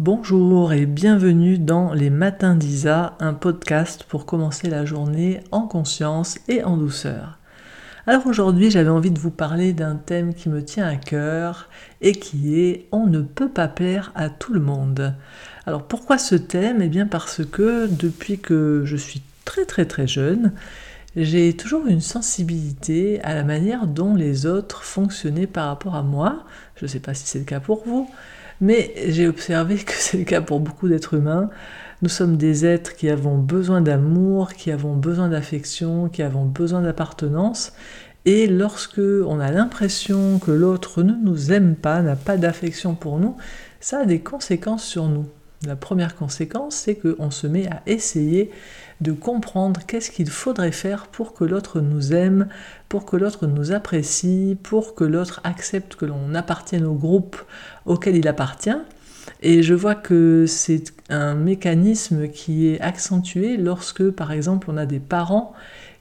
Bonjour et bienvenue dans Les Matins d'Isa, un podcast pour commencer la journée en conscience et en douceur. Alors aujourd'hui j'avais envie de vous parler d'un thème qui me tient à cœur et qui est On ne peut pas plaire à tout le monde. Alors pourquoi ce thème? Eh bien parce que depuis que je suis très très très jeune, j'ai toujours une sensibilité à la manière dont les autres fonctionnaient par rapport à moi. Je ne sais pas si c'est le cas pour vous, mais j'ai observé que c'est le cas pour beaucoup d'êtres humains. Nous sommes des êtres qui avons besoin d'amour, qui avons besoin d'affection, qui avons besoin d'appartenance. Et lorsque on a l'impression que l'autre ne nous aime pas, n'a pas d'affection pour nous, ça a des conséquences sur nous. La première conséquence, c'est qu'on se met à essayer de comprendre qu'est-ce qu'il faudrait faire pour que l'autre nous aime, pour que l'autre nous apprécie, pour que l'autre accepte que l'on appartienne au groupe auquel il appartient. Et je vois que c'est un mécanisme qui est accentué lorsque, par exemple, on a des parents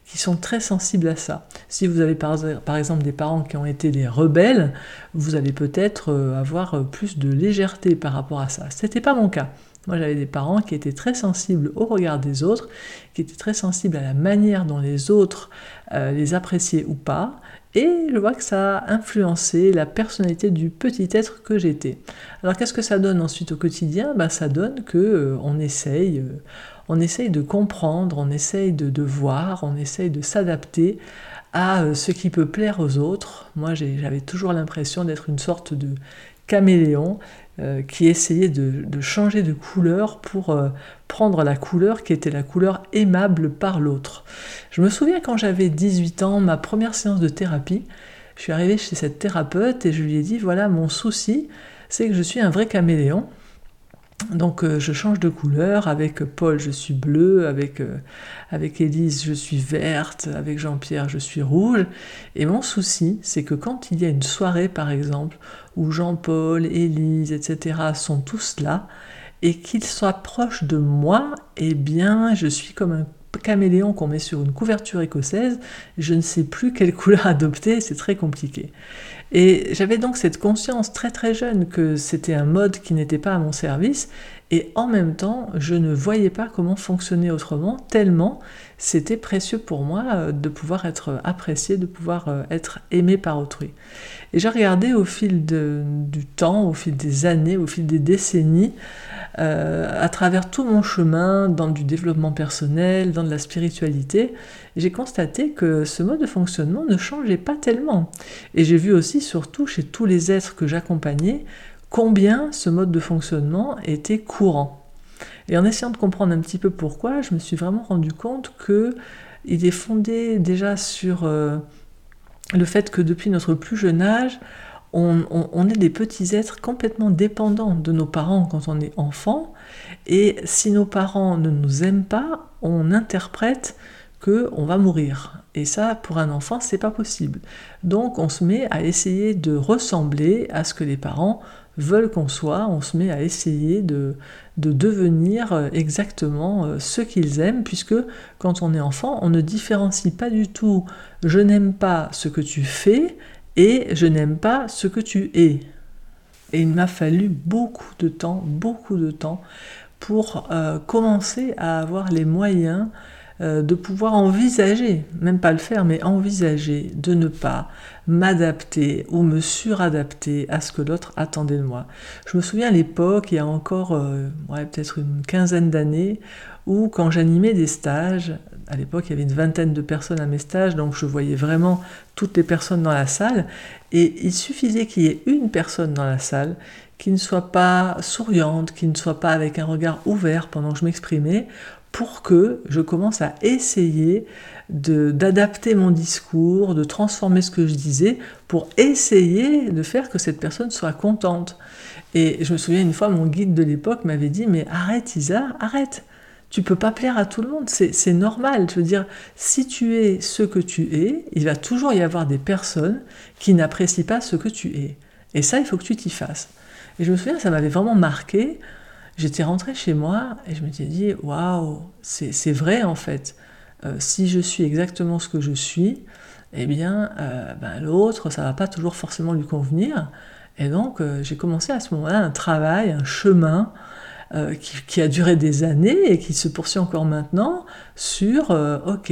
qui sont très sensibles à ça. Si vous avez par, exemple des parents qui ont été des rebelles, vous allez peut-être euh, avoir plus de légèreté par rapport à ça. Ce n'était pas mon cas. Moi, j'avais des parents qui étaient très sensibles au regard des autres, qui étaient très sensibles à la manière dont les autres euh, les appréciaient ou pas, et je vois que ça a influencé la personnalité du petit être que j'étais. Alors qu'est-ce que ça donne ensuite au quotidien? Ben, Ça donne que euh, on essaye, euh, essaye de comprendre, on essaye de voir, on essaye de s'adapter à ce qui peut plaire aux autres. Moi, j'avais toujours l'impression d'être une sorte de caméléon euh, qui essayait de, changer de couleur pour euh, prendre la couleur qui était la couleur aimable par l'autre. Je me souviens quand j'avais 18 ans, ma première séance de thérapie, je suis arrivée chez cette thérapeute et je lui ai dit voilà mon souci, c'est que je suis un vrai caméléon donc euh, je change de couleur, avec Paul je suis bleu, avec, euh, avec Élise je suis verte, avec Jean-Pierre je suis rouge. Et mon souci, c'est que quand il y a une soirée par exemple, où Jean-Paul, Élise, etc. sont tous là, et qu'ils soient proches de moi, eh bien je suis comme un caméléon qu'on met sur une couverture écossaise, je ne sais plus quelle couleur adopter, c'est très compliqué. Et j'avais donc cette conscience très très jeune que c'était un mode qui n'était pas à mon service, et en même temps, je ne voyais pas comment fonctionner autrement, tellement c'était précieux pour moi euh, de pouvoir être apprécié, de pouvoir euh, être aimé par autrui. Et j'ai regardé au fil du temps, au fil des années, au fil des décennies, euh, à travers tout mon chemin dans du développement personnel, dans de la spiritualité, j'ai constaté que ce mode de fonctionnement ne changeait pas tellement. Et j'ai vu aussi, surtout chez tous les êtres que j'accompagnais, combien ce mode de fonctionnement était courant. Et en essayant de comprendre un petit peu pourquoi, je me suis vraiment rendu compte que il est fondé déjà sur euh, le fait que depuis notre plus jeune âge, on, est des petits êtres complètement dépendants de nos parents quand on est enfant, et si nos parents ne nous aiment pas, on interprète que on va mourir. Et ça, pour un enfant, c'est pas possible. Donc, on se met à essayer de ressembler à ce que les parents veulent qu'on soit. On se met à essayer de, de devenir exactement euh, ce qu'ils aiment, puisque quand on est enfant, on ne différencie pas du tout je n'aime pas ce que tu fais et je n'aime pas ce que tu es. Et il m'a fallu beaucoup de temps, beaucoup de temps pour euh, commencer à avoir les moyens euh, de pouvoir envisager, même pas le faire, mais envisager de ne pas m'adapter ou me suradapter à ce que l'autre attendait de moi. Je me souviens à l'époque, il y a encore euh, peut-être une quinzaine d'années, où quand j'animais des stages, à l'époque il y avait une vingtaine de personnes à mes stages, donc je voyais vraiment toutes les personnes dans la salle, et il suffisait qu'il y ait une personne dans la salle qui ne soit pas souriante, qui ne soit pas avec un regard ouvert pendant que je m'exprimais, pour que je commence à essayer d'adapter mon discours, de transformer ce que je disais, pour essayer de faire que cette personne soit contente. Et je me souviens une fois, mon guide de l'époque m'avait dit, mais arrête Isa, arrête. Tu peux pas plaire à tout le monde, c'est normal. Je veux dire, si tu es ce que tu es, il va toujours y avoir des personnes qui n'apprécient pas ce que tu es. Et ça, il faut que tu t'y fasses. Et je me souviens, ça m'avait vraiment marqué j'étais rentrée chez moi et je me suis dit, waouh, c'est vrai en fait. Euh, si je suis exactement ce que je suis, eh bien, euh, ben, l'autre, ça va pas toujours forcément lui convenir. Et donc, euh, j'ai commencé à ce moment-là un travail, un chemin euh, qui, a duré des années et qui se poursuit encore maintenant sur, euh, ok,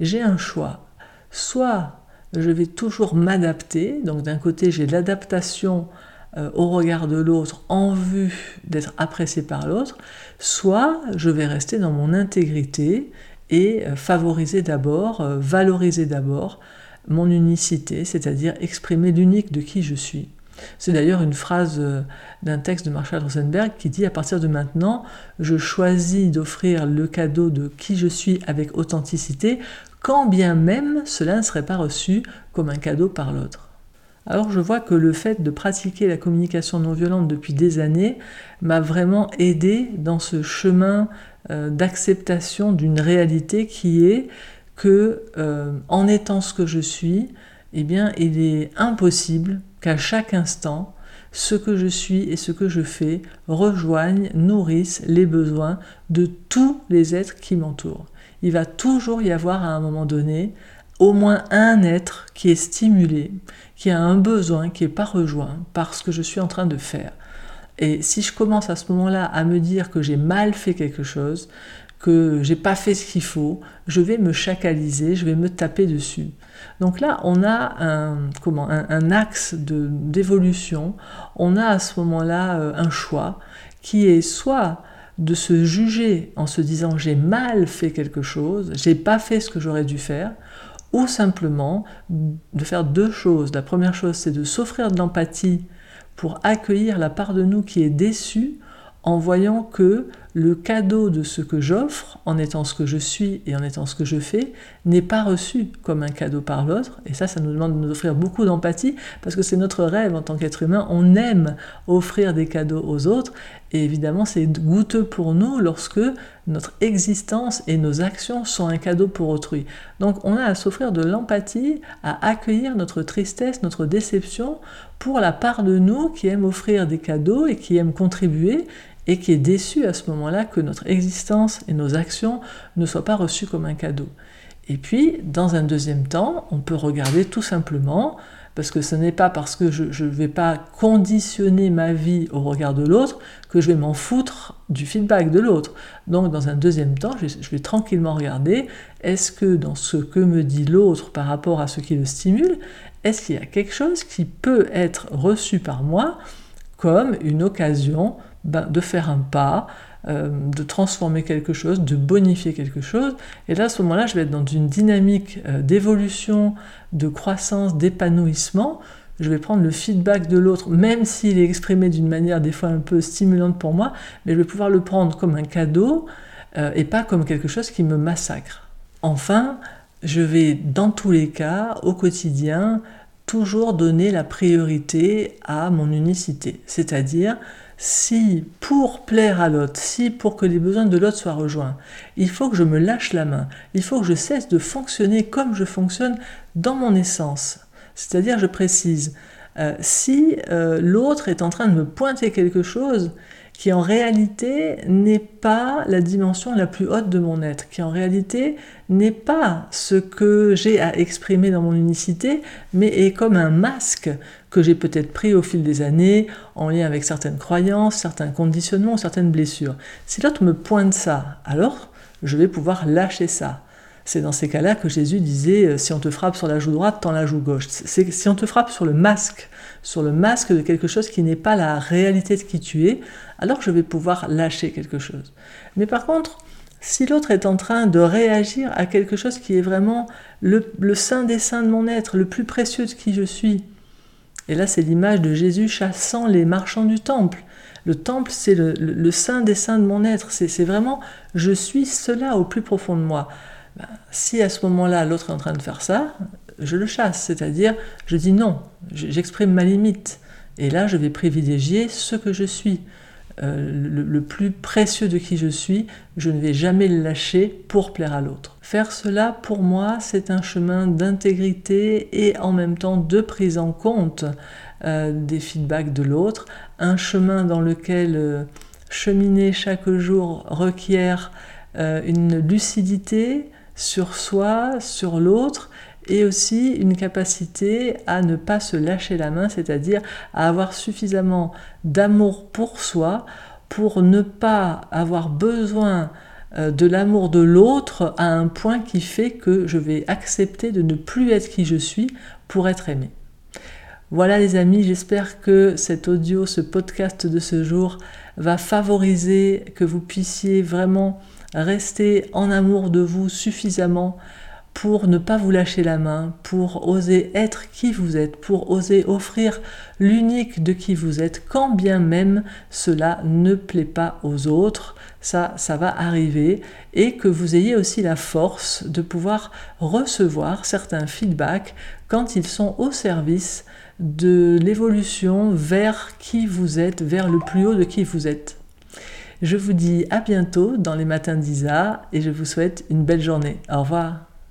j'ai un choix. Soit je vais toujours m'adapter, donc d'un côté j'ai l'adaptation euh, au regard de l'autre en vue d'être apprécié par l'autre, soit je vais rester dans mon intégrité et favoriser d'abord, valoriser d'abord mon unicité, c'est-à-dire exprimer l'unique de qui je suis. C'est d'ailleurs une phrase euh, d'un texte de Marshall Rosenberg qui dit à partir de maintenant, je choisis d'offrir le cadeau de qui je suis avec authenticité, quand bien même cela ne serait pas reçu comme un cadeau par l'autre. Alors je vois que le fait de pratiquer la communication non violente depuis des années m'a vraiment aidé dans ce chemin euh, d'acceptation d'une réalité qui est que euh, en étant ce que je suis, eh bien, il est impossible qu'à chaque instant, ce que je suis et ce que je fais rejoignent, nourrissent les besoins de tous les êtres qui m'entourent. Il va toujours y avoir à un moment donné au moins un être qui est stimulé, qui a un besoin qui n'est pas rejoint par ce que je suis en train de faire. Et si je commence à ce moment-là à me dire que j'ai mal fait quelque chose, que j'ai pas fait ce qu'il faut, je vais me chacaliser, je vais me taper dessus. Donc là, on a un, comment, un, axe d'évolution, on a à ce moment-là euh, un choix qui est soit de se juger en se disant j'ai mal fait quelque chose, j'ai pas fait ce que j'aurais dû faire, ou simplement de faire deux choses. La première chose, c'est de s'offrir de l'empathie pour accueillir la part de nous qui est déçue en voyant que le cadeau de ce que j'offre, en étant ce que je suis et en étant ce que je fais, n'est pas reçu comme un cadeau par l'autre. Et ça, ça nous demande de nous offrir beaucoup d'empathie, parce que c'est notre rêve en tant qu'être humain. On aime offrir des cadeaux aux autres, et évidemment, c'est goûteux pour nous lorsque notre existence et nos actions sont un cadeau pour autrui. Donc on a à s'offrir de l'empathie, à accueillir notre tristesse, notre déception pour la part de nous qui aime offrir des cadeaux et qui aime contribuer et qui est déçu à ce moment-là que notre existence et nos actions ne soient pas reçues comme un cadeau. Et puis, dans un deuxième temps, on peut regarder tout simplement, parce que ce n'est pas parce que je ne vais pas conditionner ma vie au regard de l'autre que je vais m'en foutre du feedback de l'autre. Donc, dans un deuxième temps, je je vais tranquillement regarder, est-ce que dans ce que me dit l'autre par rapport à ce qui le stimule, est-ce qu'il y a quelque chose qui peut être reçu par moi comme une occasion ben, de faire un pas, euh, de transformer quelque chose, de bonifier quelque chose. Et là, à ce moment-là, je vais être dans une dynamique euh, d'évolution, de croissance, d'épanouissement. Je vais prendre le feedback de l'autre, même s'il est exprimé d'une manière des fois un peu stimulante pour moi, mais je vais pouvoir le prendre comme un cadeau euh, et pas comme quelque chose qui me massacre. Enfin, je vais dans tous les cas, au quotidien, toujours donner la priorité à mon unicité. C'est-à-dire, si pour plaire à l'autre, si pour que les besoins de l'autre soient rejoints, il faut que je me lâche la main, il faut que je cesse de fonctionner comme je fonctionne dans mon essence. C'est-à-dire, je précise, euh, si euh, l'autre est en train de me pointer quelque chose qui en réalité n'est pas la dimension la plus haute de mon être, qui en réalité n'est pas ce que j'ai à exprimer dans mon unicité, mais est comme un masque que j'ai peut-être pris au fil des années en lien avec certaines croyances, certains conditionnements, certaines blessures. Si l'autre me pointe ça, alors je vais pouvoir lâcher ça. C'est dans ces cas-là que Jésus disait euh, si on te frappe sur la joue droite, tends la joue gauche. Si on te frappe sur le masque, sur le masque de quelque chose qui n'est pas la réalité de qui tu es, alors je vais pouvoir lâcher quelque chose. Mais par contre, si l'autre est en train de réagir à quelque chose qui est vraiment le, saint des saints de mon être, le plus précieux de qui je suis, et là c'est l'image de Jésus chassant les marchands du temple. Le temple, c'est le, le, saint des saints de mon être, c'est vraiment je suis cela au plus profond de moi. Ben, si à ce moment-là, l'autre est en train de faire ça, je le chasse, c'est-à-dire je dis non, j'exprime ma limite. Et là, je vais privilégier ce que je suis. Euh, le, plus précieux de qui je suis, je ne vais jamais le lâcher pour plaire à l'autre. Faire cela, pour moi, c'est un chemin d'intégrité et en même temps de prise en compte euh, des feedbacks de l'autre, un chemin dans lequel euh, cheminer chaque jour requiert une lucidité, sur soi, sur l'autre, et aussi une capacité à ne pas se lâcher la main, c'est-à-dire à avoir suffisamment d'amour pour soi pour ne pas avoir besoin euh, de l'amour de l'autre à un point qui fait que je vais accepter de ne plus être qui je suis pour être aimé. Voilà les amis, j'espère que cet audio, ce podcast de ce jour va favoriser que vous puissiez vraiment rester en amour de vous suffisamment pour ne pas vous lâcher la main, pour oser être qui vous êtes, pour oser offrir l'unique de qui vous êtes, quand bien même cela ne plaît pas aux autres, ça, ça va arriver, et que vous ayez aussi la force de pouvoir recevoir certains feedbacks quand ils sont au service de l'évolution vers qui vous êtes, vers le plus haut de qui vous êtes. Je vous dis à bientôt dans les matins d'Isa et je vous souhaite une belle journée. Au revoir.